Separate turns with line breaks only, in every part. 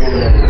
Gracias.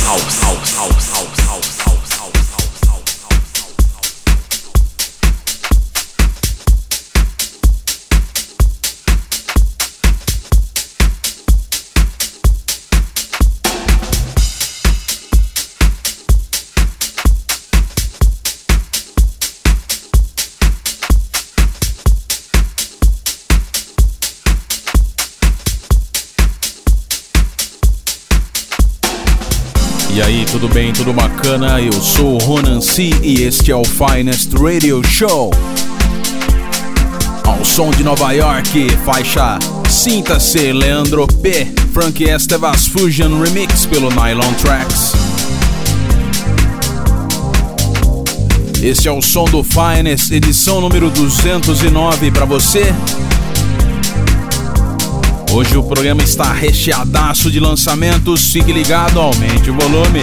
tudo bem? Tudo bacana? Eu sou o Ronan C e este é o Finest Radio Show. Ao som de Nova York, faixa Sinta-se Leandro P. Frank Estevas Fusion Remix pelo Nylon Tracks. Este é o som do Finest, edição número 209 para você. Hoje o programa está recheadaço de lançamentos. Fique ligado, aumente o volume.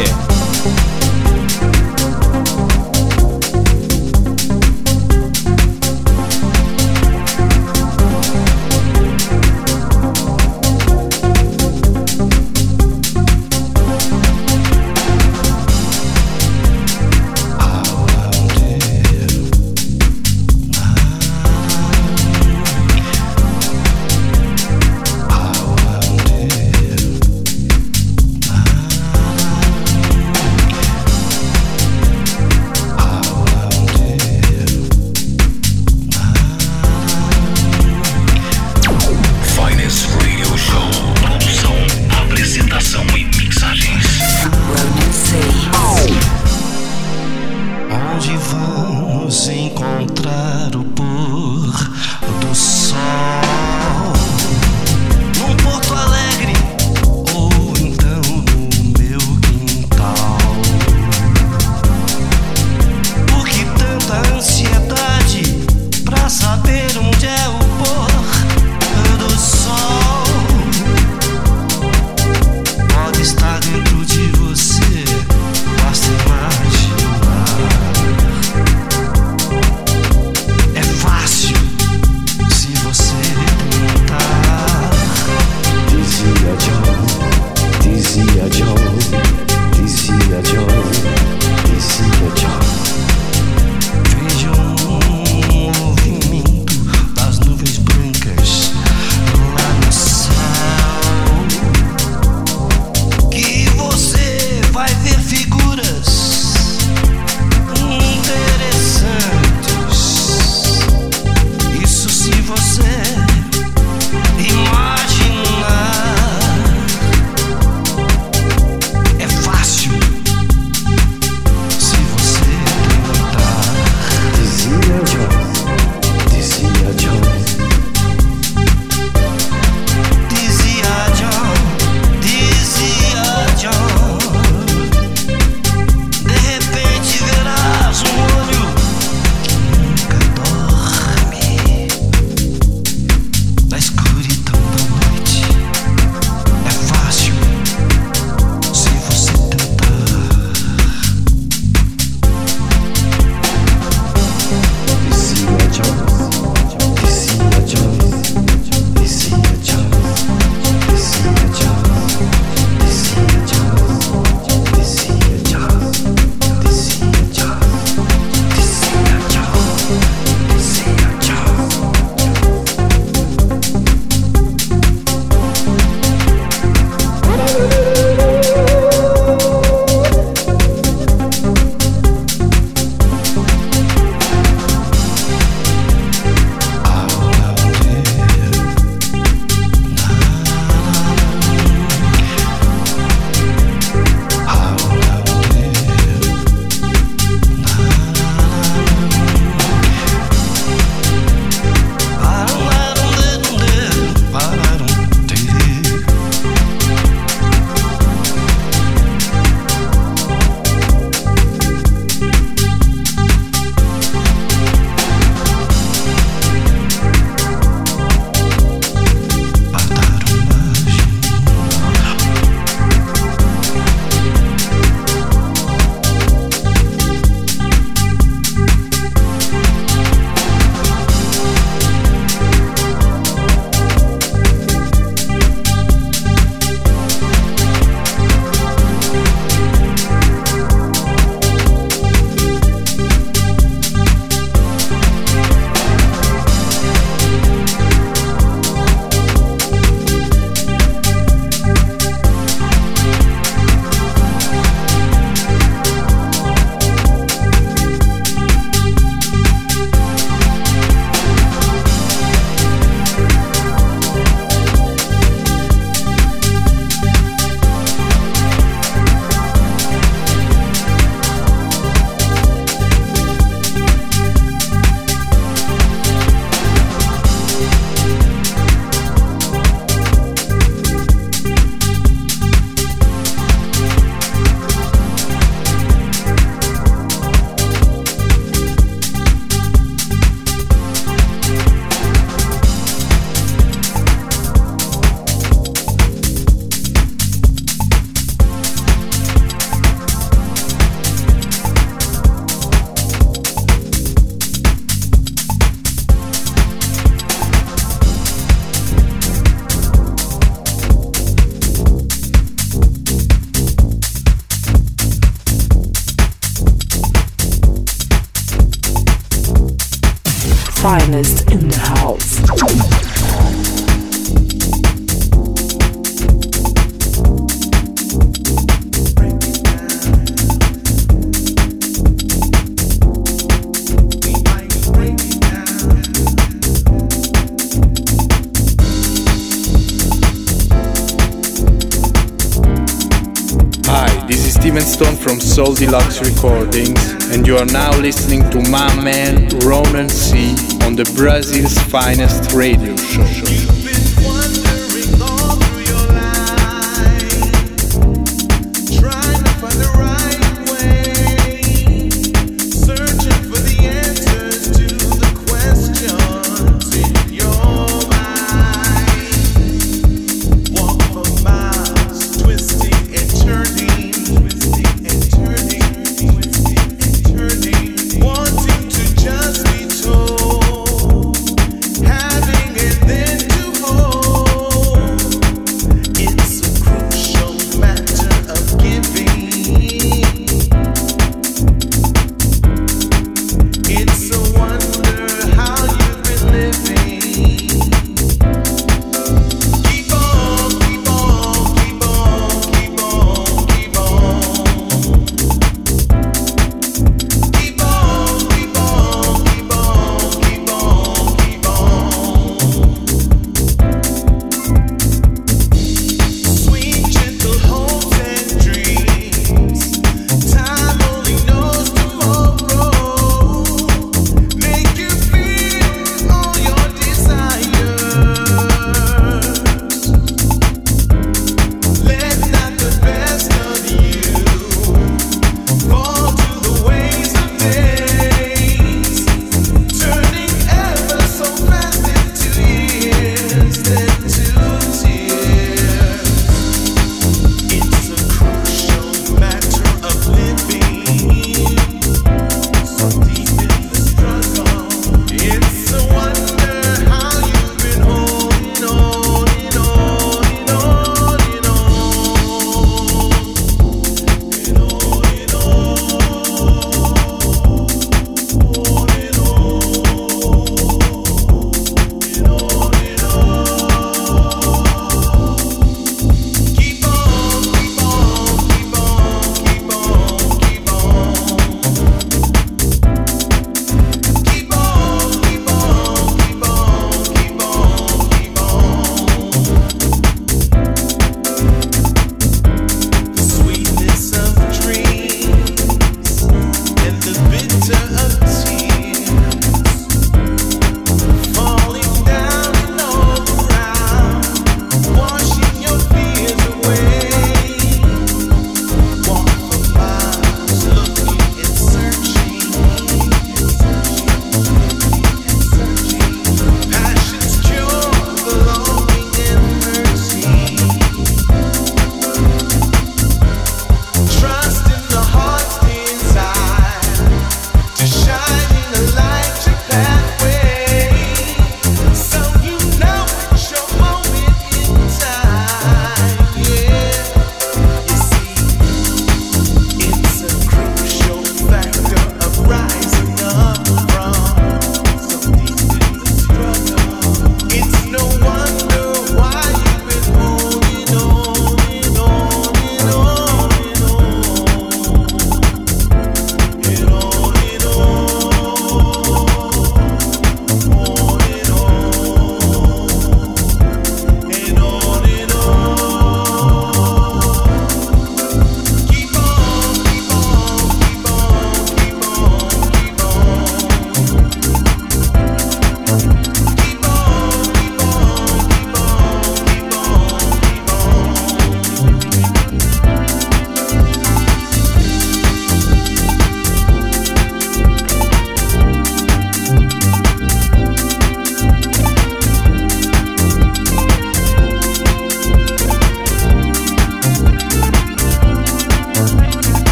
Deluxe Recordings, and you are now listening to my man Ronan C on the Brazil's finest radio show.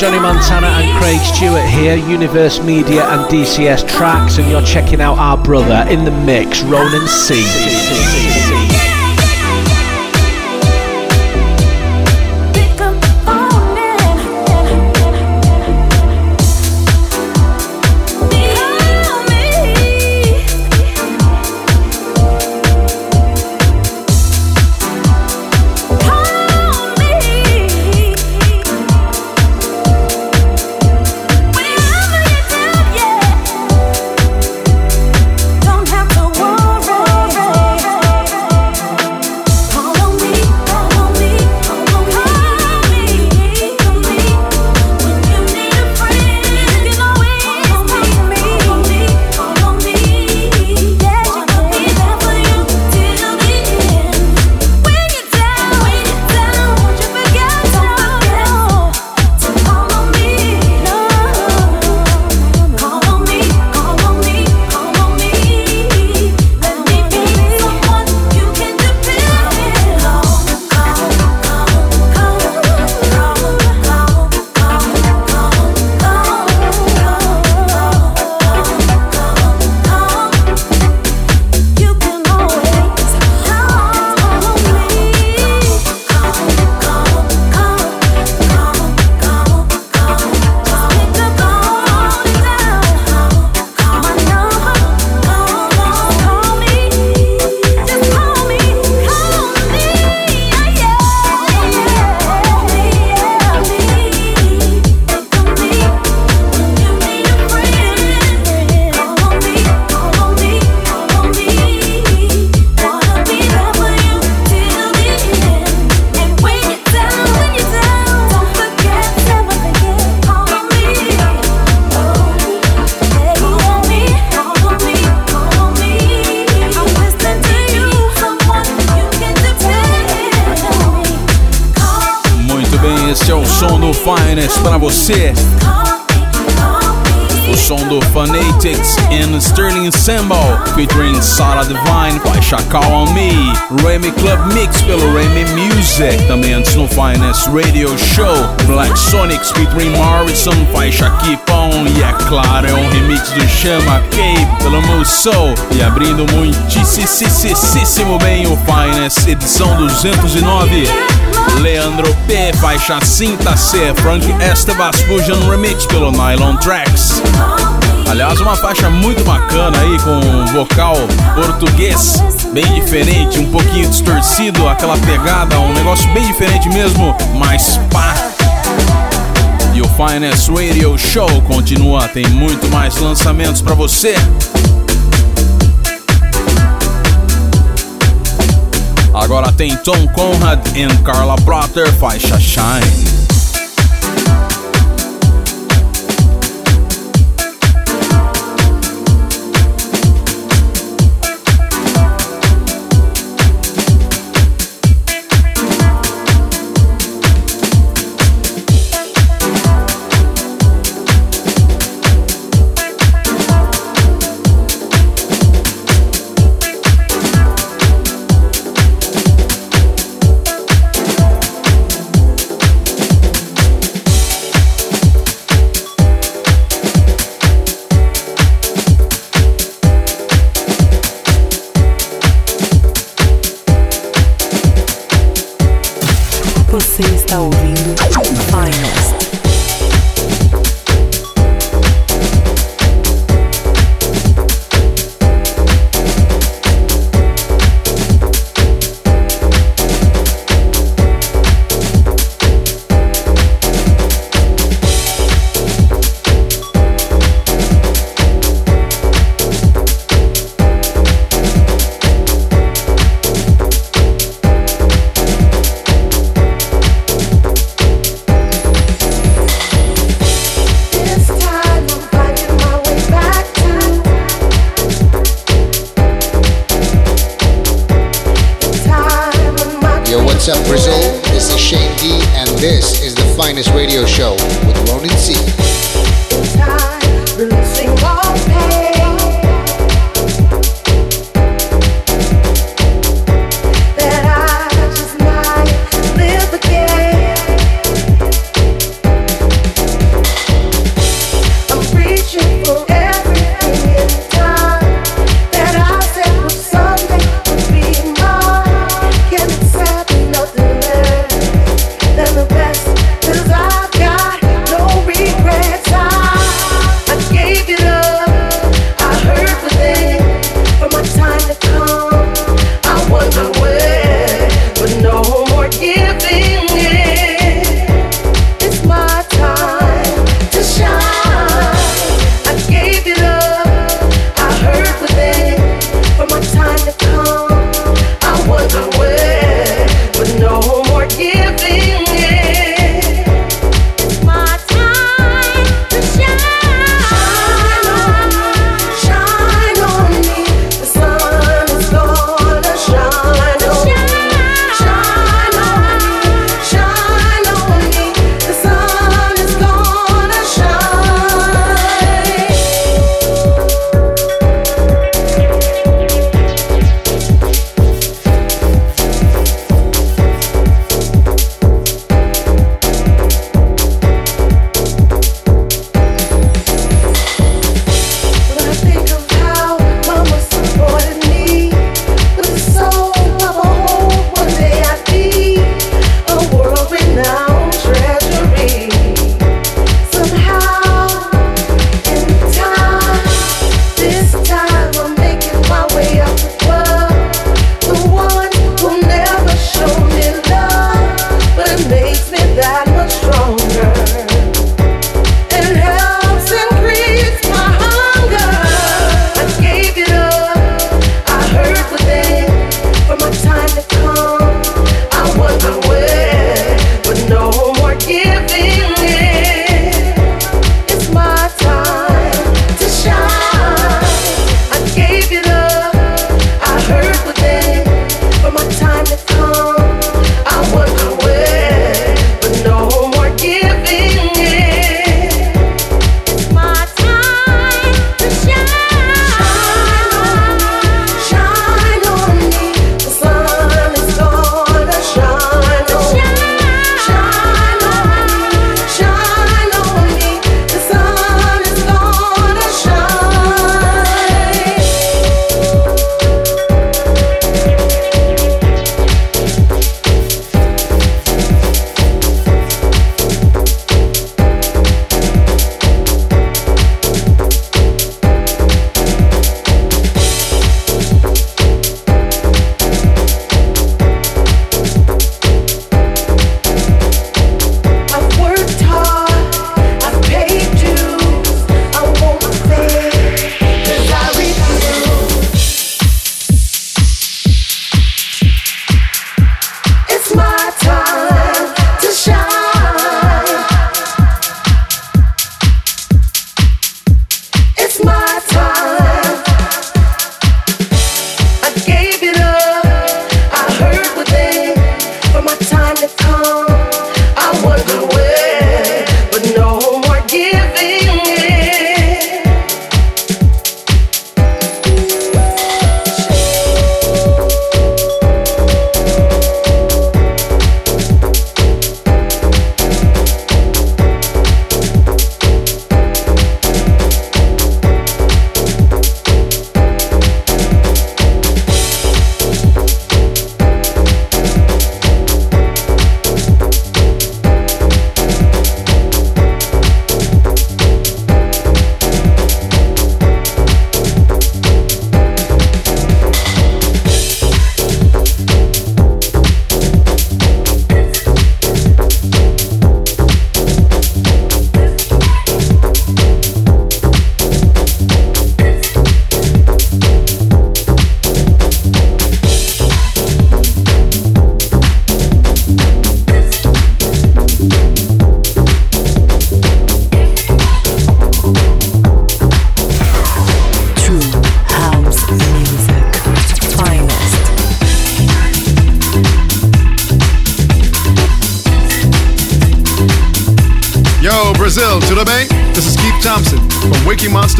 Johnny Montana and Craig Stewart here, Universe Media and DCS Tracks, and you're checking out our brother in the mix, Ronan C.
você. Call On Me, Remy Club Mix pelo Remy Music, também antes no Finest Radio Show, Black Sonics featuring Morrison, faixa Keep On, e é claro, é um remix do Chama Cape pelo Musso, e abrindo muitíssimo bem o Finest, edição 209. Leandro P, faixa Cinta C, Frank Estevas Fusion Remix pelo Nylon Tracks. Aliás, uma faixa muito bacana aí com vocal português, bem diferente, um pouquinho distorcido, aquela pegada, um negócio bem diferente mesmo, mas pá. E o Finest Radio Show continua, tem muito mais lançamentos para você. Agora tem Tom Conrad e Carla Brotter, faixa Shine.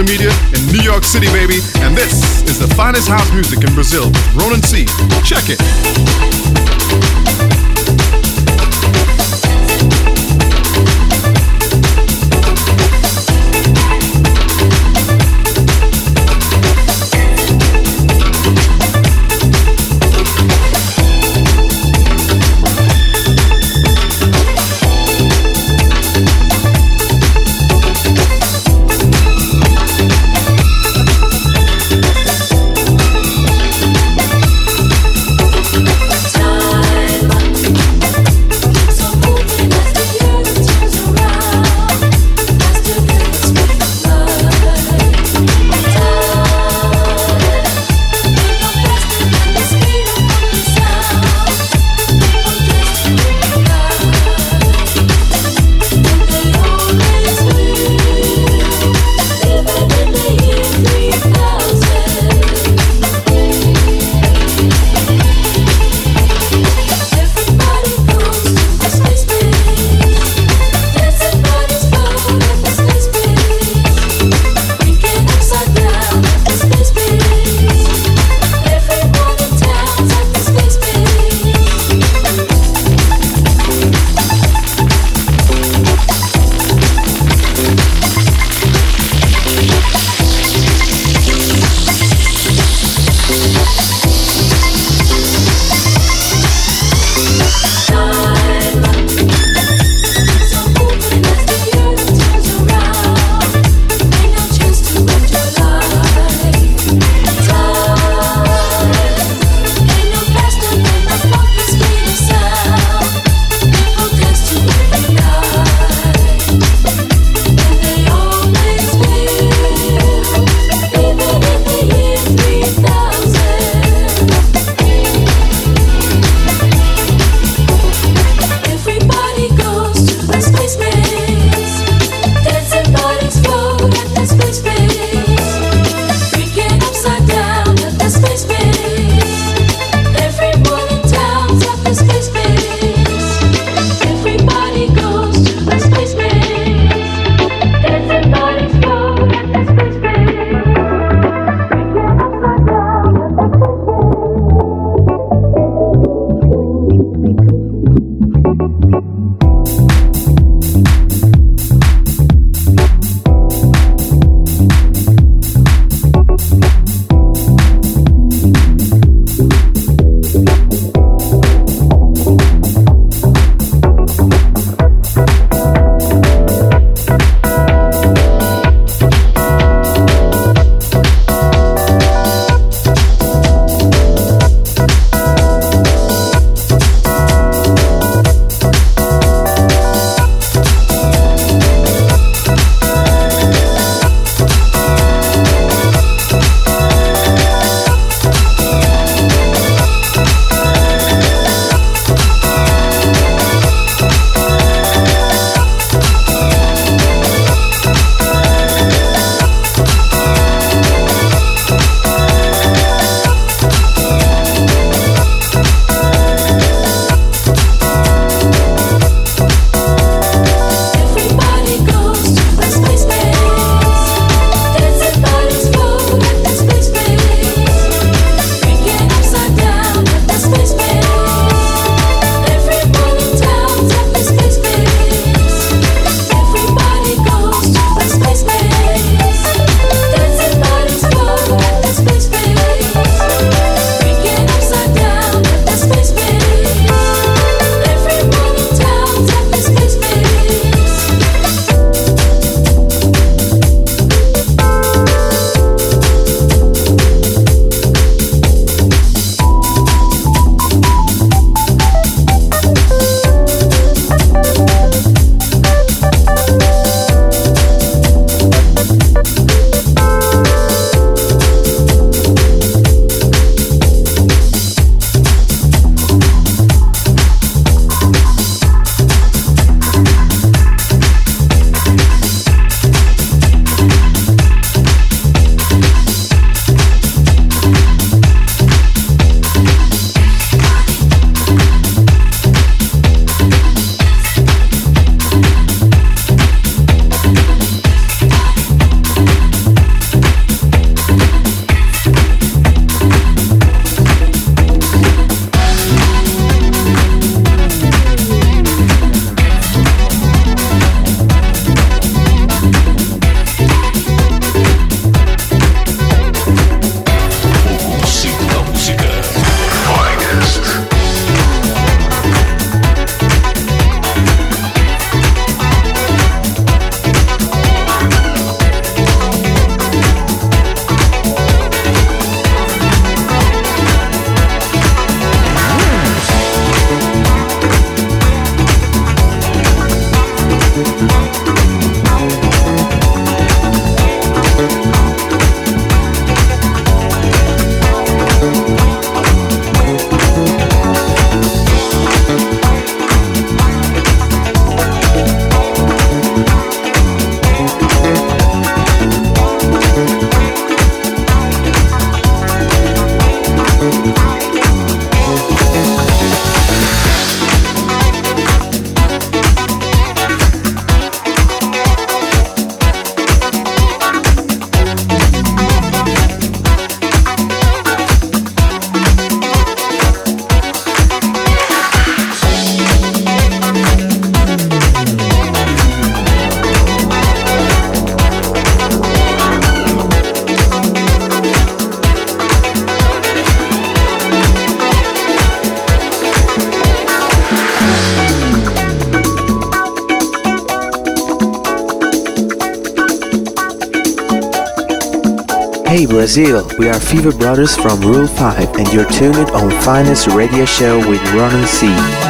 Media in New York City, baby. And this is the finest house music in Brazil with Ronan C. Check it.
Hey Brazil, we are Fever Brothers from Rule 5 and you're tuned on Finest Radio Show with Ronan C.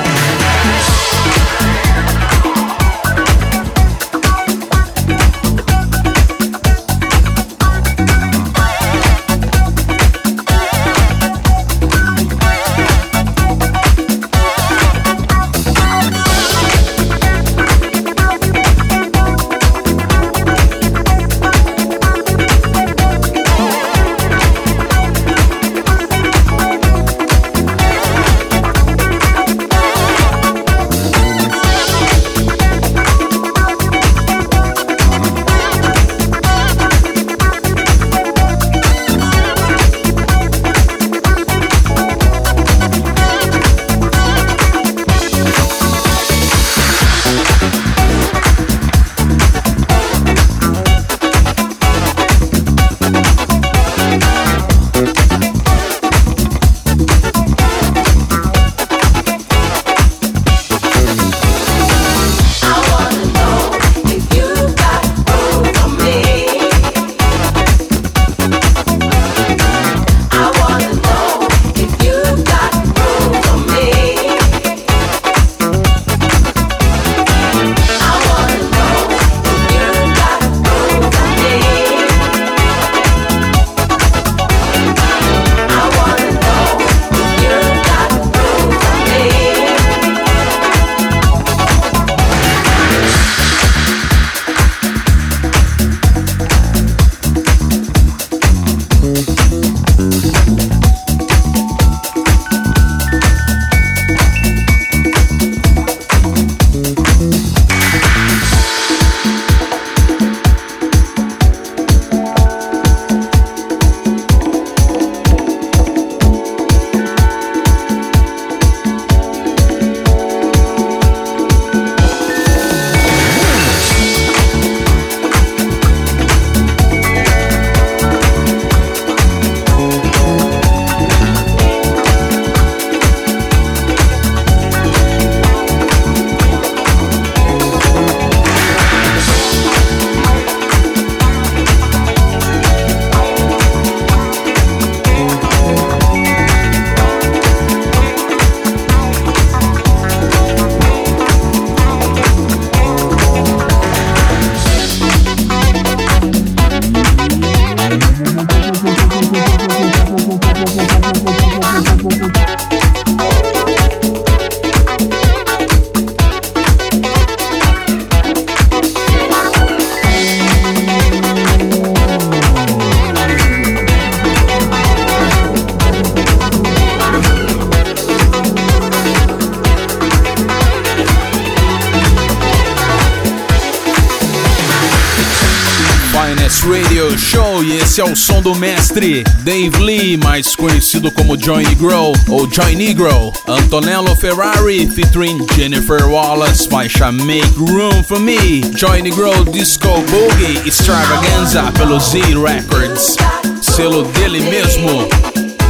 mestre Dave Lee, mais conhecido como Johnny Grow ou Joy Negro. Antonello Ferrari featuring Jennifer Wallace, faixa Make Room for Me. Joy Negro Disco Boogie Extravaganza pelo Z Records. Selo dele mesmo,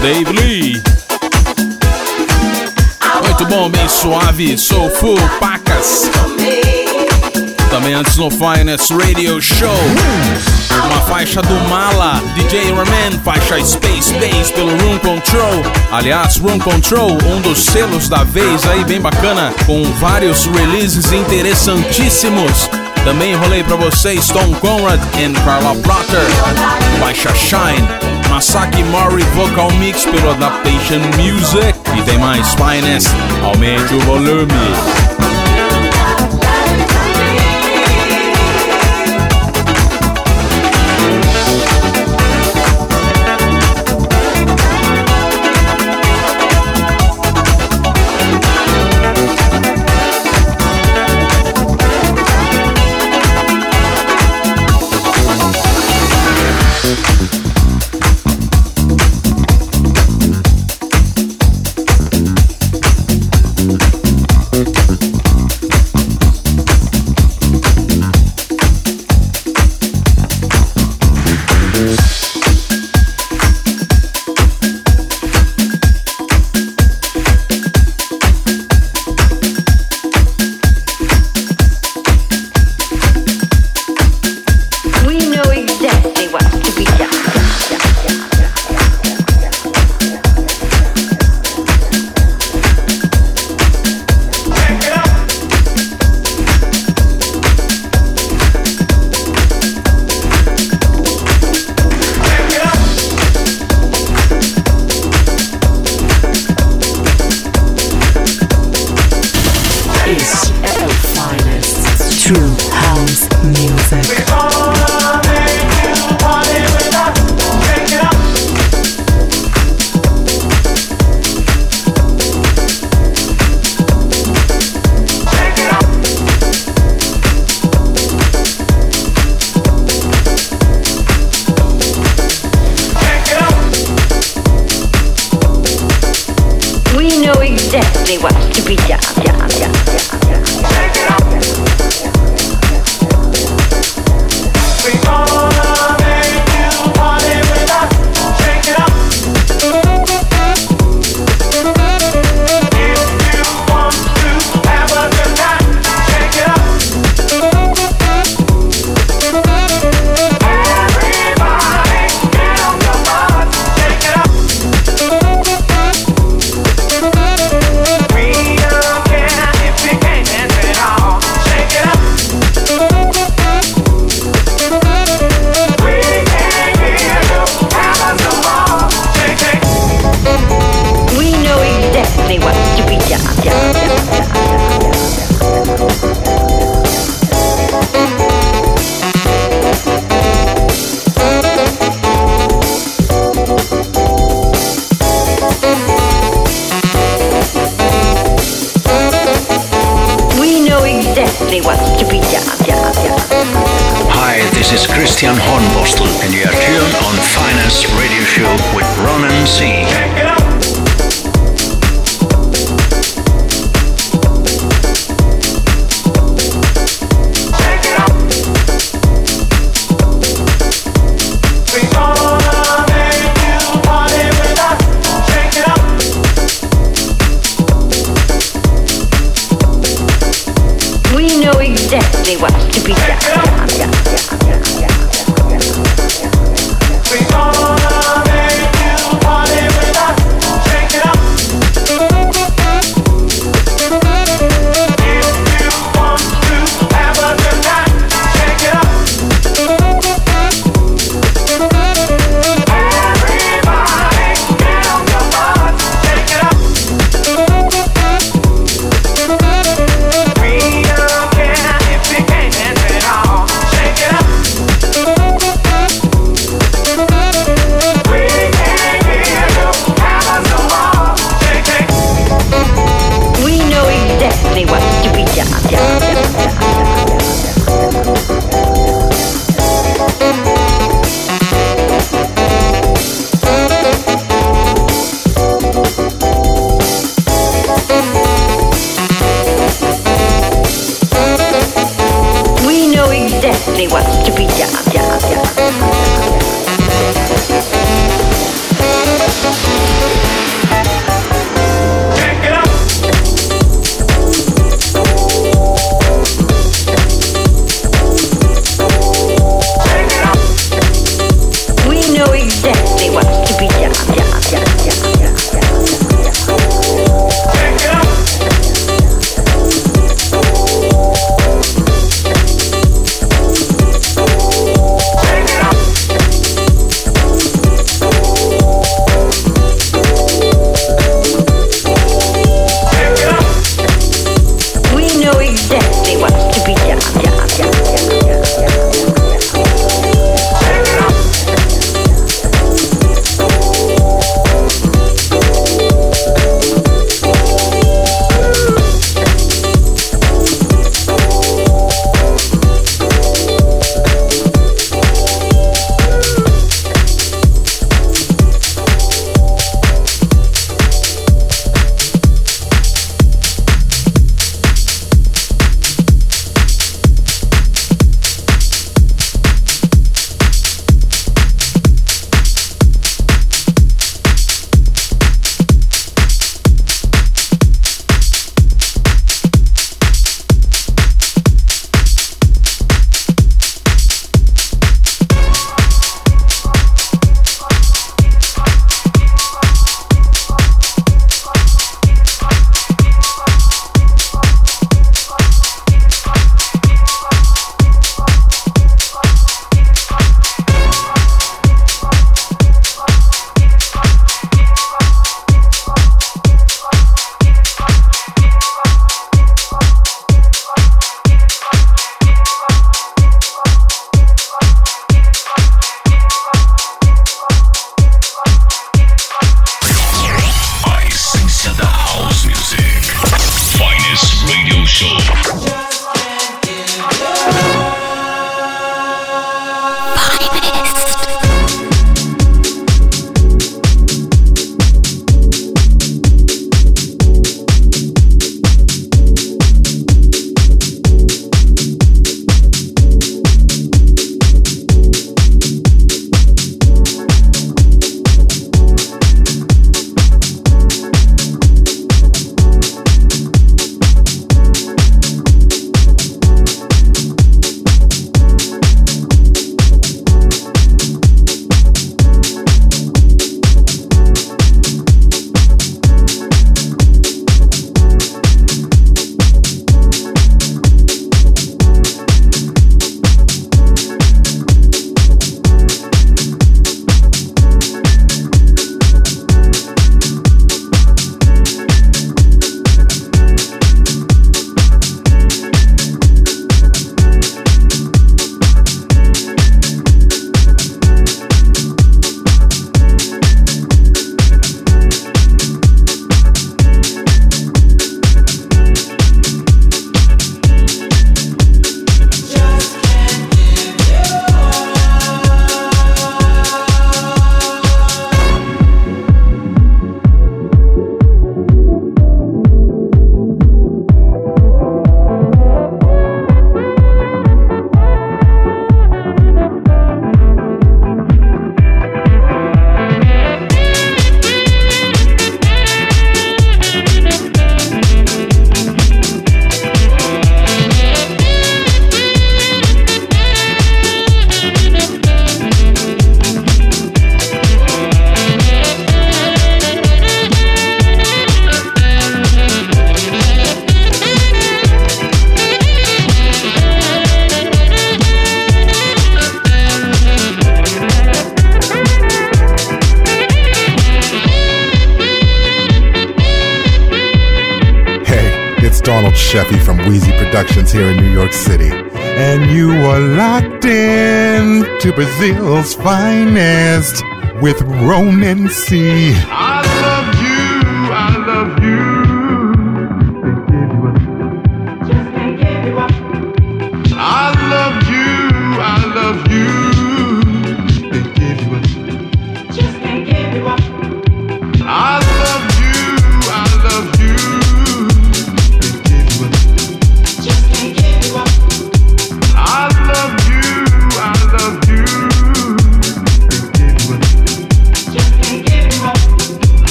Dave Lee. Muito bom, bem suave, soulful, pacas. Também antes no Finest Radio Show. Uma faixa do Mala, DJ Raman, faixa Space Bass pelo Room Control. Aliás, Room Control, um dos selos da vez aí, bem bacana, com vários releases interessantíssimos. Também rolei para vocês Tom Conrad e Carla Platter, faixa Shine. Masaki Mori Vocal Mix pelo Adaptation Music. E tem mais Finest, aumente o volume.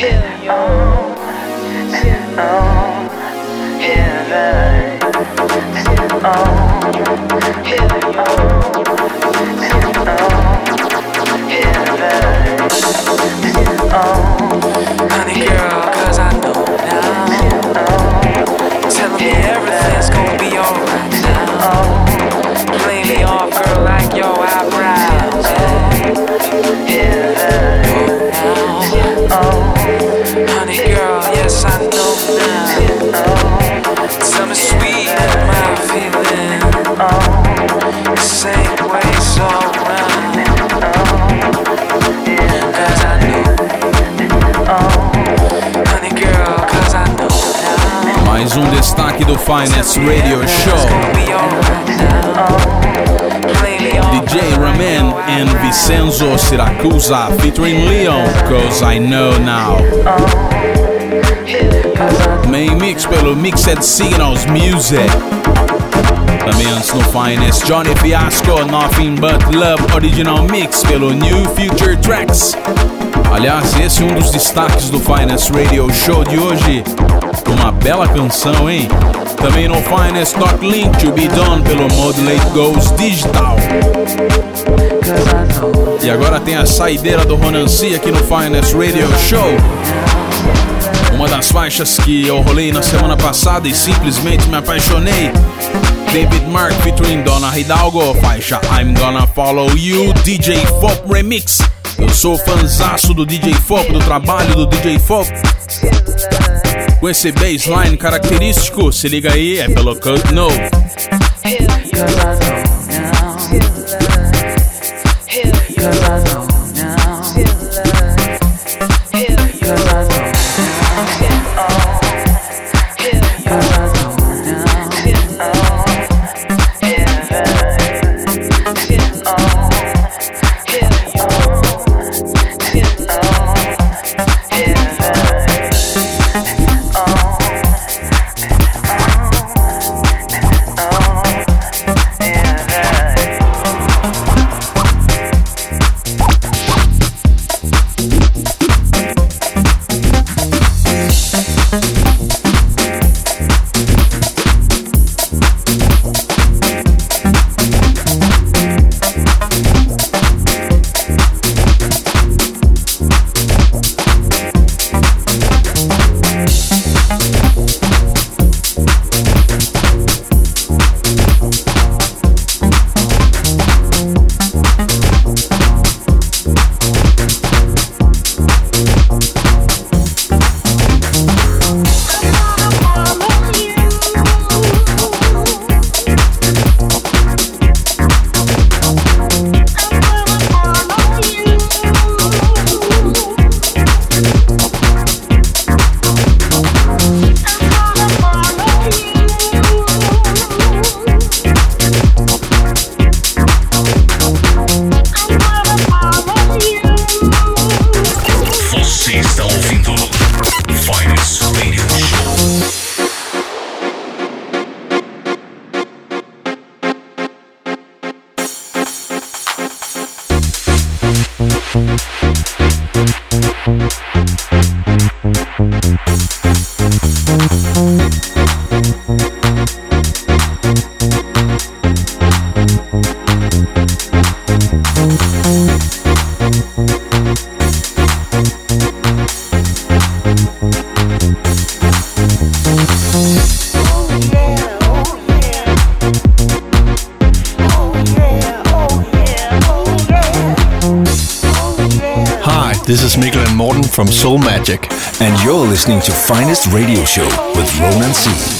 Yeah.
Do Finest Radio Show. DJ Ramen and Vincenzo Siracusa featuring Leon, Cause I Know Now. Main mix pelo Mixed Signals Music. Também no Finest, Johnny Fiasco, Nothing But Love Original Mix pelo New Future Tracks. Aliás, esse é um dos destaques do Finest Radio Show de hoje. Uma bela canção, hein? Também no Finest Talk Link to be done pelo Modulate Goes Digital. E agora tem a saideira do Ronan C aqui no Finest Radio Show. Uma das faixas que eu rolei na semana passada e simplesmente me apaixonei. David Mark featuring Donna Hidalgo, faixa I'm Gonna Follow You, DJ Fop Remix. Eu sou fanzaço do DJ Fop, do trabalho do DJ Fop. Com esse bassline característico, se liga aí, é pelo Cut No.
From Soul Magic,
and you're listening to Finest Radio Show with Ronan C.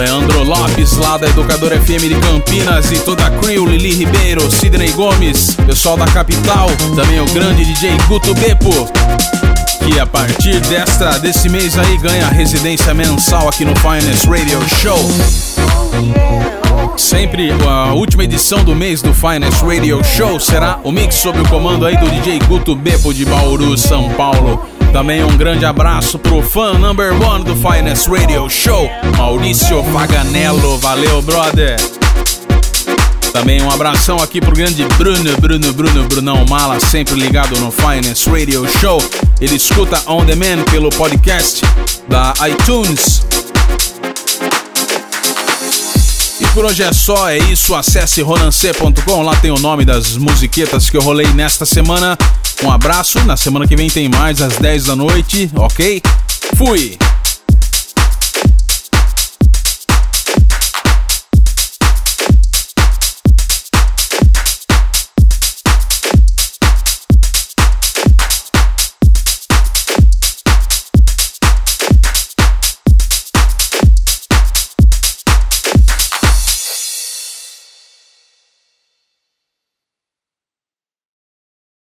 Leandro Lopes, lá da Educadora FM de Campinas e toda a crew, Lili Ribeiro, Sidney Gomes, pessoal da capital, também o grande DJ Guto Beppo, que a partir desta, desse mês aí ganha residência mensal aqui no Finest Radio Show. Sempre a última edição do mês do Finest Radio Show será o mix sob o comando aí do DJ Guto Bebo de Bauru, São Paulo. Também um grande abraço pro fã number one do Finest Radio Show, Maurício Faganello. Valeu, brother! Também um abração aqui pro grande Bruno, Bruno, Bruno, Brunão Mala, sempre ligado no Finest Radio Show. Ele escuta On Demand pelo podcast da iTunes. Por hoje é só, é isso. Acesse ronancê.com, lá tem o nome das musiquetas que eu rolei nesta semana. Um abraço, na semana que vem tem mais às 10 da noite, ok? Fui!